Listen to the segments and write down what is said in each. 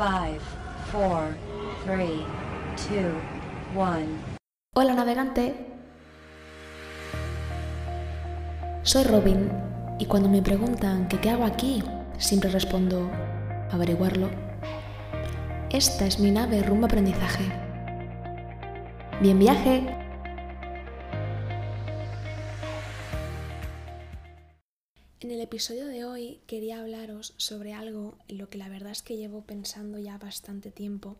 5, 4, 3, 2, 1. Hola navegante. Soy Robin y cuando me preguntan qué hago aquí, siempre respondo averiguarlo. Esta es mi nave rumbo aprendizaje. ¡Bien viaje! En el episodio de hoy quería hablaros sobre algo en lo que la verdad es que llevo pensando ya bastante tiempo.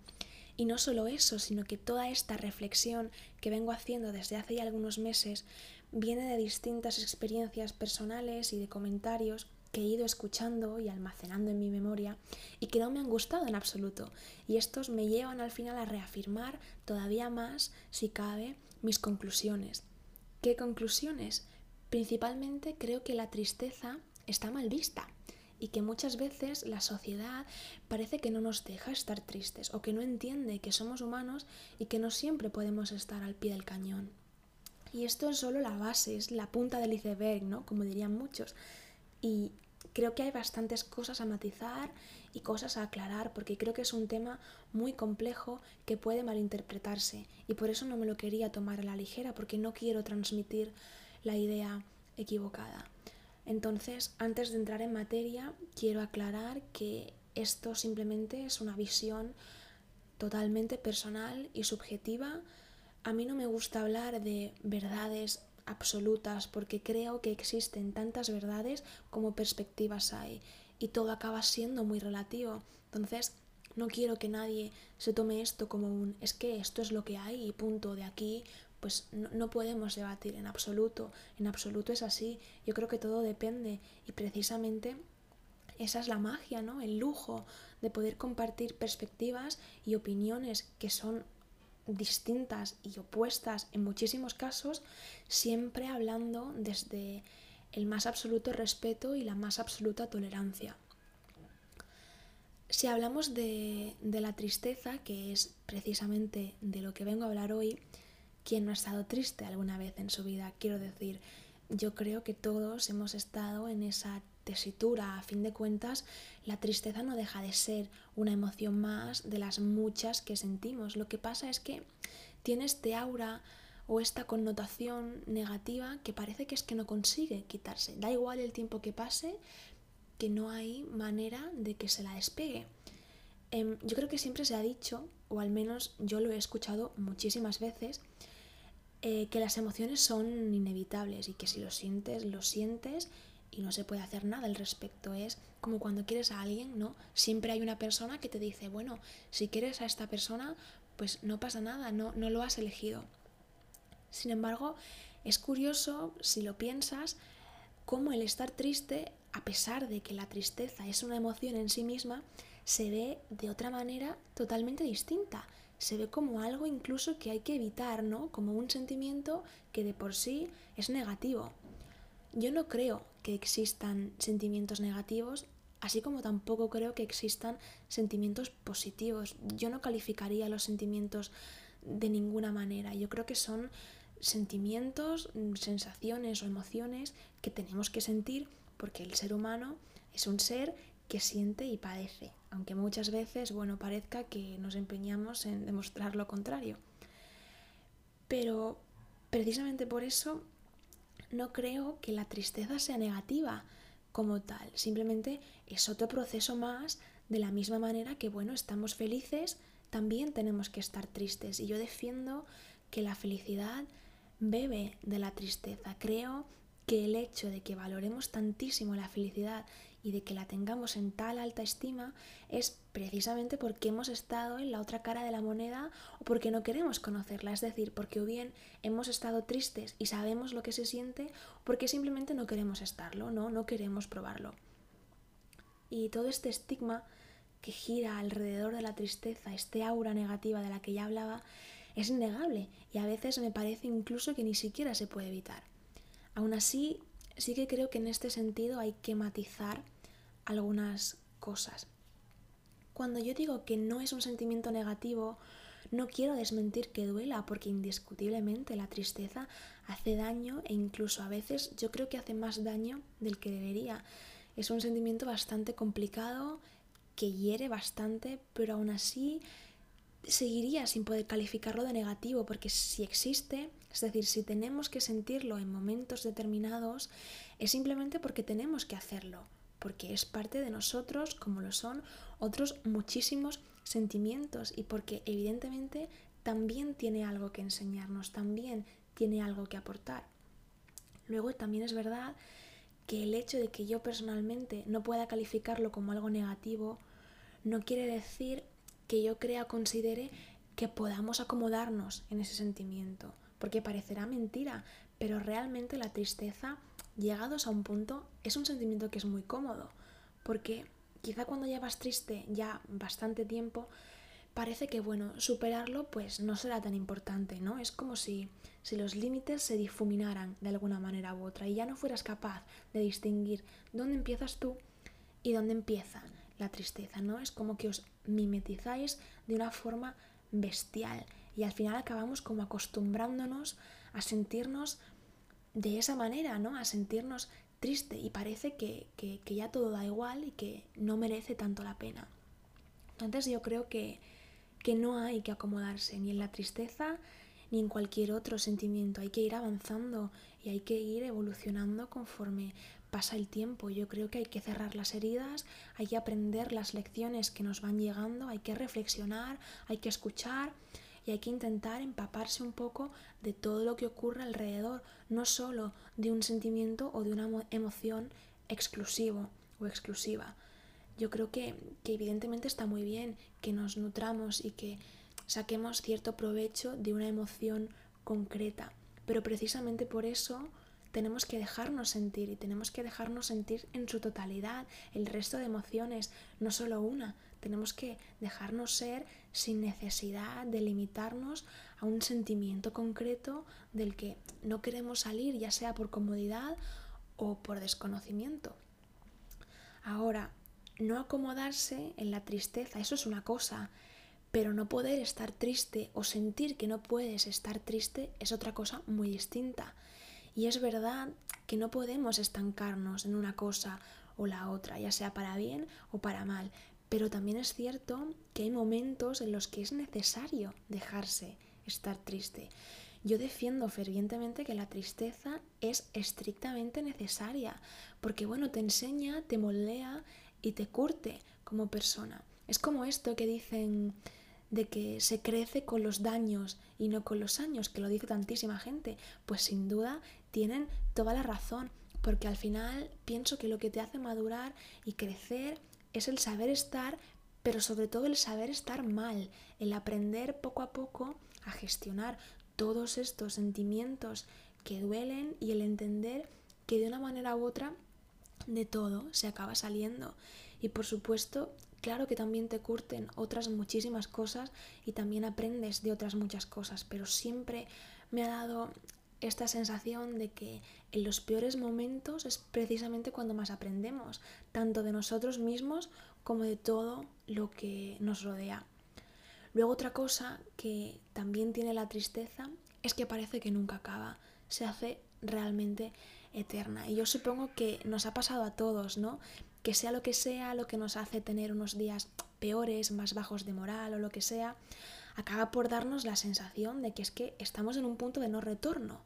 Y no solo eso, sino que toda esta reflexión que vengo haciendo desde hace ya algunos meses viene de distintas experiencias personales y de comentarios que he ido escuchando y almacenando en mi memoria y que no me han gustado en absoluto. Y estos me llevan al final a reafirmar todavía más, si cabe, mis conclusiones. ¿Qué conclusiones? Principalmente creo que la tristeza está mal vista y que muchas veces la sociedad parece que no nos deja estar tristes o que no entiende que somos humanos y que no siempre podemos estar al pie del cañón. Y esto es solo la base, es la punta del iceberg, ¿no? Como dirían muchos. Y creo que hay bastantes cosas a matizar y cosas a aclarar porque creo que es un tema muy complejo que puede malinterpretarse y por eso no me lo quería tomar a la ligera porque no quiero transmitir la idea equivocada. Entonces, antes de entrar en materia, quiero aclarar que esto simplemente es una visión totalmente personal y subjetiva. A mí no me gusta hablar de verdades absolutas porque creo que existen tantas verdades como perspectivas hay y todo acaba siendo muy relativo. Entonces, no quiero que nadie se tome esto como un es que esto es lo que hay y punto de aquí pues no, podemos debatir en absoluto, en absoluto es así, yo creo que todo depende y precisamente esa es la magia, ¿no? El lujo de poder compartir perspectivas y opiniones que son distintas y opuestas en muchísimos casos, siempre hablando desde el más absoluto respeto y la más absoluta tolerancia. Si hablamos de, de la tristeza, que es precisamente de lo que vengo a hablar hoy, ¿Quién no ha estado triste alguna vez en su vida? Quiero decir, yo creo que todos hemos estado en esa tesitura. A fin de cuentas, la tristeza no deja de ser una emoción más de las muchas que sentimos. Lo que pasa es que tiene este aura o esta connotación negativa que parece que es que no consigue quitarse. Da igual el tiempo que pase, que no hay manera de que se la despegue. Em, yo creo que siempre se ha dicho, o al menos yo lo he escuchado muchísimas veces, eh, que las emociones son inevitables y que si lo sientes, lo sientes y no se puede hacer nada al respecto. Es como cuando quieres a alguien, ¿no? Siempre hay una persona que te dice, bueno, si quieres a esta persona, pues no pasa nada, no, no lo has elegido. Sin embargo, es curioso, si lo piensas, cómo el estar triste, a pesar de que la tristeza es una emoción en sí misma, se ve de otra manera totalmente distinta se ve como algo incluso que hay que evitar, ¿no? Como un sentimiento que de por sí es negativo. Yo no creo que existan sentimientos negativos, así como tampoco creo que existan sentimientos positivos. Yo no calificaría los sentimientos de ninguna manera. Yo creo que son sentimientos, sensaciones o emociones que tenemos que sentir porque el ser humano es un ser que siente y padece, aunque muchas veces, bueno, parezca que nos empeñamos en demostrar lo contrario. Pero precisamente por eso no creo que la tristeza sea negativa como tal, simplemente es otro proceso más de la misma manera que, bueno, estamos felices, también tenemos que estar tristes. Y yo defiendo que la felicidad bebe de la tristeza. Creo que el hecho de que valoremos tantísimo la felicidad y de que la tengamos en tal alta estima es precisamente porque hemos estado en la otra cara de la moneda o porque no queremos conocerla, es decir, porque o bien hemos estado tristes y sabemos lo que se siente o porque simplemente no queremos estarlo, no, no queremos probarlo. Y todo este estigma que gira alrededor de la tristeza, este aura negativa de la que ya hablaba, es innegable y a veces me parece incluso que ni siquiera se puede evitar. Aún así, sí que creo que en este sentido hay que matizar algunas cosas. Cuando yo digo que no es un sentimiento negativo, no quiero desmentir que duela, porque indiscutiblemente la tristeza hace daño e incluso a veces yo creo que hace más daño del que debería. Es un sentimiento bastante complicado que hiere bastante, pero aún así seguiría sin poder calificarlo de negativo, porque si existe, es decir, si tenemos que sentirlo en momentos determinados, es simplemente porque tenemos que hacerlo, porque es parte de nosotros, como lo son otros muchísimos sentimientos, y porque evidentemente también tiene algo que enseñarnos, también tiene algo que aportar. Luego también es verdad que el hecho de que yo personalmente no pueda calificarlo como algo negativo no quiere decir que yo crea considere que podamos acomodarnos en ese sentimiento, porque parecerá mentira, pero realmente la tristeza, llegados a un punto, es un sentimiento que es muy cómodo, porque quizá cuando llevas triste ya bastante tiempo, parece que bueno, superarlo pues no será tan importante, ¿no? Es como si, si los límites se difuminaran de alguna manera u otra y ya no fueras capaz de distinguir dónde empiezas tú y dónde empieza la tristeza, ¿no? Es como que os mimetizáis de una forma bestial y al final acabamos como acostumbrándonos a sentirnos de esa manera, ¿no? A sentirnos triste y parece que, que, que, ya todo da igual y que no merece tanto la pena. Entonces yo creo que, que no hay que acomodarse ni en la tristeza ni en cualquier otro sentimiento. Hay que ir avanzando y hay que ir evolucionando conforme pasa el tiempo. Yo creo que hay que cerrar las heridas, hay que aprender las lecciones que nos van llegando, hay que reflexionar, hay que escuchar y hay que intentar empaparse un poco de todo lo que ocurre alrededor, no solo de un sentimiento o de una emoción exclusivo o exclusiva. Yo creo que, que evidentemente está muy bien que nos nutramos y que saquemos cierto provecho de una emoción concreta, pero precisamente por eso tenemos que dejarnos sentir y tenemos que dejarnos sentir en su totalidad el resto de emociones, no solo una. Tenemos que dejarnos ser sin necesidad de limitarnos a un sentimiento concreto del que no queremos salir, ya sea por comodidad o por desconocimiento. Ahora, no acomodarse en la tristeza, eso es una cosa, pero no poder estar triste o sentir que no puedes estar triste es otra cosa muy distinta. Y es verdad que no podemos estancarnos en una cosa o la otra, ya sea para bien o para mal, pero también es cierto que hay momentos en los que es necesario dejarse estar triste. Yo defiendo fervientemente que la tristeza es estrictamente necesaria, porque bueno, te enseña, te moldea y te curte como persona. Es como esto que dicen de que se crece con los daños y no con los años, que lo dice tantísima gente, pues sin duda tienen toda la razón, porque al final pienso que lo que te hace madurar y crecer es el saber estar, pero sobre todo el saber estar mal, el aprender poco a poco a gestionar todos estos sentimientos que duelen y el entender que de una manera u otra de todo se acaba saliendo. Y por supuesto Claro que también te curten otras muchísimas cosas y también aprendes de otras muchas cosas, pero siempre me ha dado esta sensación de que en los peores momentos es precisamente cuando más aprendemos, tanto de nosotros mismos como de todo lo que nos rodea. Luego otra cosa que también tiene la tristeza es que parece que nunca acaba, se hace realmente eterna. Y yo supongo que nos ha pasado a todos, ¿no? que sea lo que sea lo que nos hace tener unos días peores, más bajos de moral o lo que sea, acaba por darnos la sensación de que es que estamos en un punto de no retorno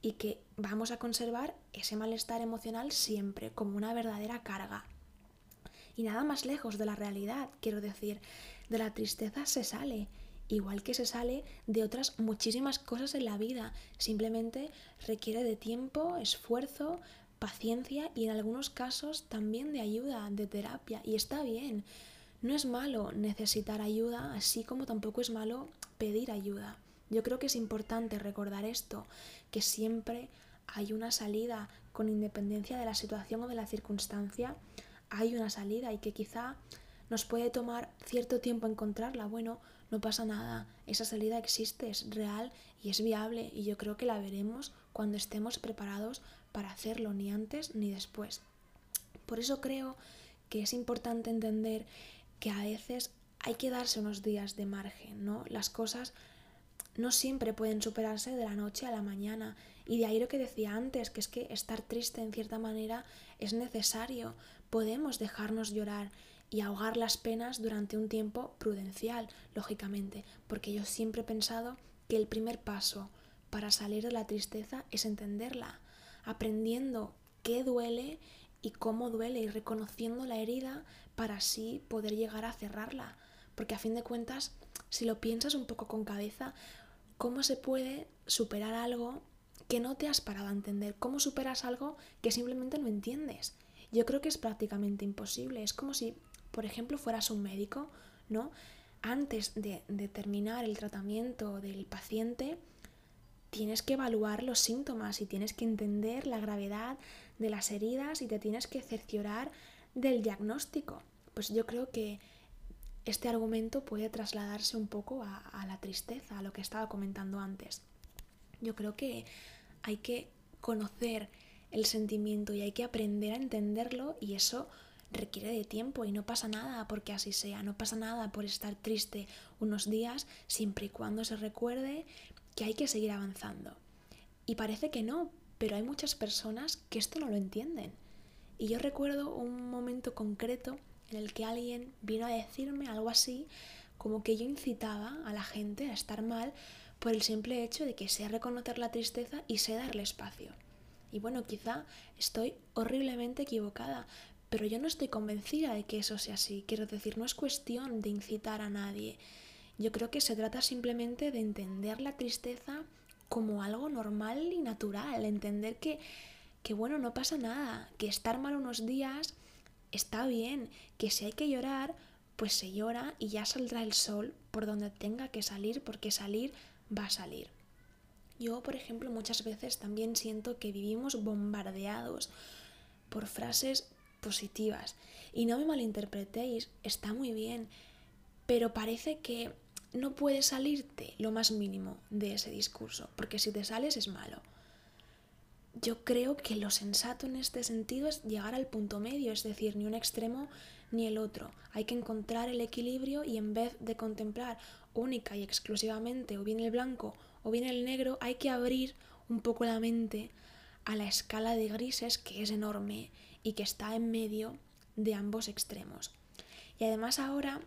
y que vamos a conservar ese malestar emocional siempre como una verdadera carga. Y nada más lejos de la realidad, quiero decir, de la tristeza se sale, igual que se sale de otras muchísimas cosas en la vida, simplemente requiere de tiempo, esfuerzo, paciencia y en algunos casos también de ayuda, de terapia. Y está bien. No es malo necesitar ayuda, así como tampoco es malo pedir ayuda. Yo creo que es importante recordar esto, que siempre hay una salida con independencia de la situación o de la circunstancia, hay una salida y que quizá nos puede tomar cierto tiempo encontrarla. Bueno, no pasa nada, esa salida existe, es real y es viable y yo creo que la veremos cuando estemos preparados para hacerlo, ni antes ni después. Por eso creo que es importante entender que a veces hay que darse unos días de margen, ¿no? Las cosas no siempre pueden superarse de la noche a la mañana. Y de ahí lo que decía antes, que es que estar triste en cierta manera es necesario. Podemos dejarnos llorar y ahogar las penas durante un tiempo prudencial, lógicamente, porque yo siempre he pensado que el primer paso para salir de la tristeza es entenderla, aprendiendo qué duele y cómo duele y reconociendo la herida para así poder llegar a cerrarla. Porque a fin de cuentas, si lo piensas un poco con cabeza, ¿cómo se puede superar algo que no te has parado a entender? ¿Cómo superas algo que simplemente no entiendes? Yo creo que es prácticamente imposible. Es como si, por ejemplo, fueras un médico, ¿no? Antes de, terminar el tratamiento del paciente, tienes que evaluar los síntomas y tienes que entender la gravedad de las heridas y te tienes que cerciorar del diagnóstico. Pues yo creo que este argumento puede trasladarse un poco a, la tristeza, a lo que estaba comentando antes. Yo creo que hay que conocer el sentimiento y hay que aprender a entenderlo y eso requiere de tiempo y no pasa nada porque así sea, no pasa nada por estar triste unos días siempre y cuando se recuerde que hay que seguir avanzando. Y parece que no, pero hay muchas personas que esto no lo entienden. Y yo recuerdo un momento concreto en el que alguien vino a decirme algo así, como que yo incitaba a la gente a estar mal por el simple hecho de que sé reconocer la tristeza y sé darle espacio. Y bueno, quizá estoy horriblemente equivocada, pero yo no estoy convencida de que eso sea así. Quiero decir, no es cuestión de incitar a nadie. Yo creo que se trata simplemente de entender la tristeza como algo normal y natural, entender que, que bueno, no pasa nada, que estar mal unos días está bien, que si hay que llorar, pues se llora y ya saldrá el sol por donde tenga que salir, porque salir va a salir. Yo, por ejemplo, muchas veces también siento que vivimos bombardeados por frases positivas. Y no me malinterpretéis, está muy bien, pero parece que no puedes salirte lo más mínimo de ese discurso, porque si te sales es malo. Yo creo que lo sensato en este sentido es llegar al punto medio, es decir, ni un extremo ni el otro. Hay que encontrar el equilibrio y en vez de contemplar única y exclusivamente o bien el blanco o bien el negro, hay que abrir un poco la mente a la escala de grises que es enorme y que está en medio de ambos extremos. Y además ahora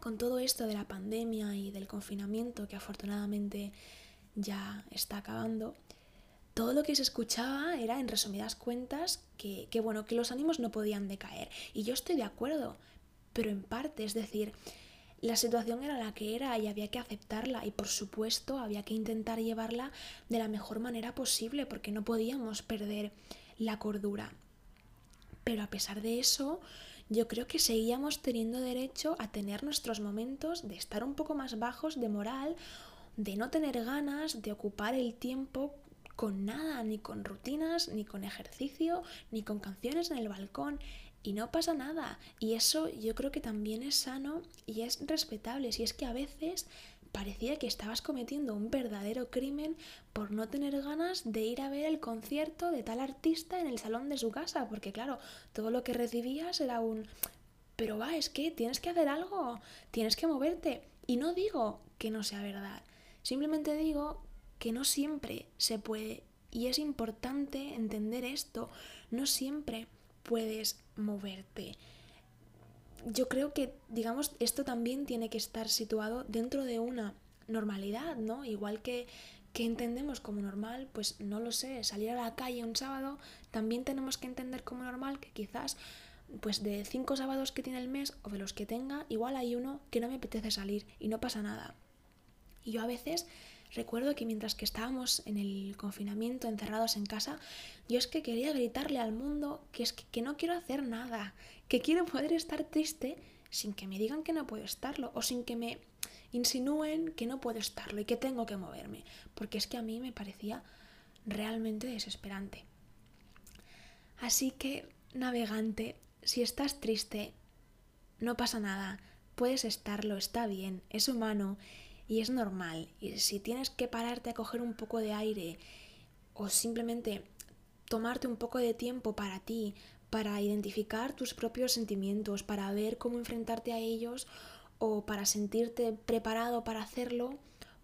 con todo esto de la pandemia y del confinamiento que afortunadamente ya está acabando, todo lo que se escuchaba era, en resumidas cuentas, que, que, bueno, que los ánimos no podían decaer. Y yo estoy de acuerdo, pero en parte, es decir, la situación era la que era y había que aceptarla y por supuesto había que intentar llevarla de la mejor manera posible porque no podíamos perder la cordura. Pero a pesar de eso, yo creo que seguíamos teniendo derecho a tener nuestros momentos de estar un poco más bajos de moral, de no tener ganas de ocupar el tiempo con nada, ni con rutinas, ni con ejercicio, ni con canciones en el balcón. Y no pasa nada. Y eso yo creo que también es sano y es respetable. Si es que a veces parecía que estabas cometiendo un verdadero crimen por no tener ganas de ir a ver el concierto de tal artista en el salón de su casa, porque claro, todo lo que recibías era un... Pero va, es que tienes que hacer algo, tienes que moverte. Y no digo que no sea verdad, simplemente digo que no siempre se puede. Y es importante entender esto, no siempre puedes moverte yo creo que, digamos, esto también tiene que estar situado dentro de una normalidad, ¿no? Igual que, que entendemos como normal, pues no lo sé, salir a la calle un sábado, también tenemos que entender como normal que quizás, pues de cinco sábados que tiene el mes o de los que tenga, igual hay uno que no me apetece salir y no pasa nada. Y yo a veces Recuerdo que mientras que estábamos en el confinamiento, encerrados en casa, yo es que quería gritarle al mundo que es que, no quiero hacer nada, que quiero poder estar triste sin que me digan que no puedo estarlo o sin que me insinúen que no puedo estarlo y que tengo que moverme, porque es que a mí me parecía realmente desesperante. Así que, navegante, si estás triste, no pasa nada, puedes estarlo, está bien, es humano y es normal. Y si tienes que pararte a coger un poco de aire o simplemente tomarte un poco de tiempo para ti, para identificar tus propios sentimientos, para ver cómo enfrentarte a ellos o para sentirte preparado para hacerlo,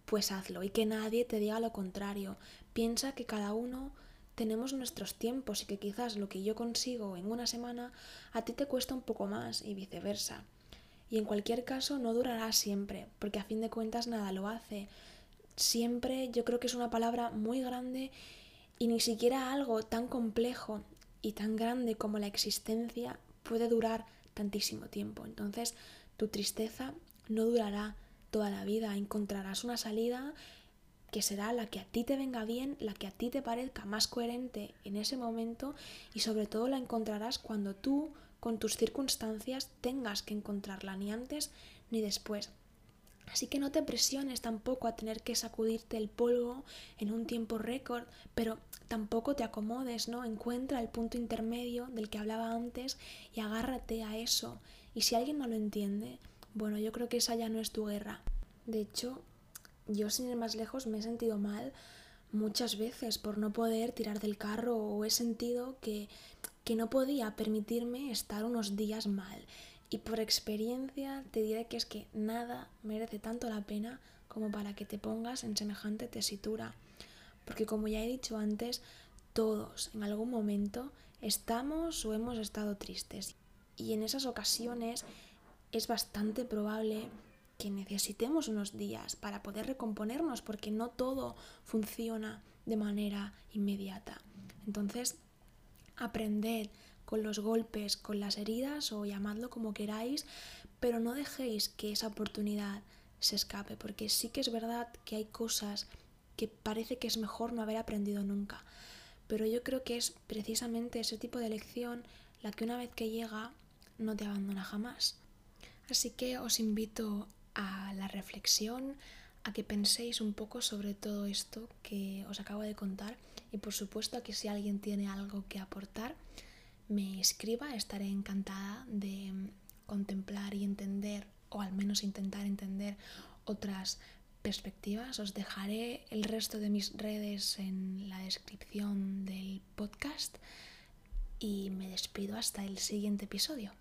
pues hazlo y que nadie te diga lo contrario. Piensa que cada uno tenemos nuestros tiempos y que quizás lo que yo consigo en una semana a ti te cuesta un poco más y viceversa. Y en cualquier caso no durará siempre, porque a fin de cuentas nada lo hace. Siempre yo creo que es una palabra muy grande y ni siquiera algo tan complejo y tan grande como la existencia puede durar tantísimo tiempo. Entonces tu tristeza no durará toda la vida, encontrarás una salida que será la que a ti te venga bien, la que a ti te parezca más coherente en ese momento y sobre todo la encontrarás cuando tú con tus circunstancias tengas que encontrarla ni antes ni después. Así que no te presiones tampoco a tener que sacudirte el polvo en un tiempo récord, pero tampoco te acomodes, ¿no? Encuentra el punto intermedio del que hablaba antes y agárrate a eso. Y si alguien no lo entiende, bueno, yo creo que esa ya no es tu guerra. De hecho, yo sin ir más lejos me he sentido mal muchas veces por no poder tirar del carro o he sentido que, que no podía permitirme estar unos días mal. Y por experiencia te diré que es que nada merece tanto la pena como para que te pongas en semejante tesitura. Porque como ya he dicho antes, todos en algún momento estamos o hemos estado tristes. Y en esas ocasiones es bastante probable que necesitemos unos días para poder recomponernos porque no todo funciona de manera inmediata. Entonces, aprended con los golpes, con las heridas o llamadlo como queráis, pero no dejéis que esa oportunidad se escape, porque sí que es verdad que hay cosas que parece que es mejor no haber aprendido nunca, pero yo creo que es precisamente ese tipo de lección la que una vez que llega no te abandona jamás. Así que os invito a la reflexión, a que penséis un poco sobre todo esto que os acabo de contar y por supuesto a que si alguien tiene algo que aportar, me escriba, estaré encantada de contemplar y entender o al menos intentar entender otras perspectivas. Os dejaré el resto de mis redes en la descripción del podcast y me despido hasta el siguiente episodio.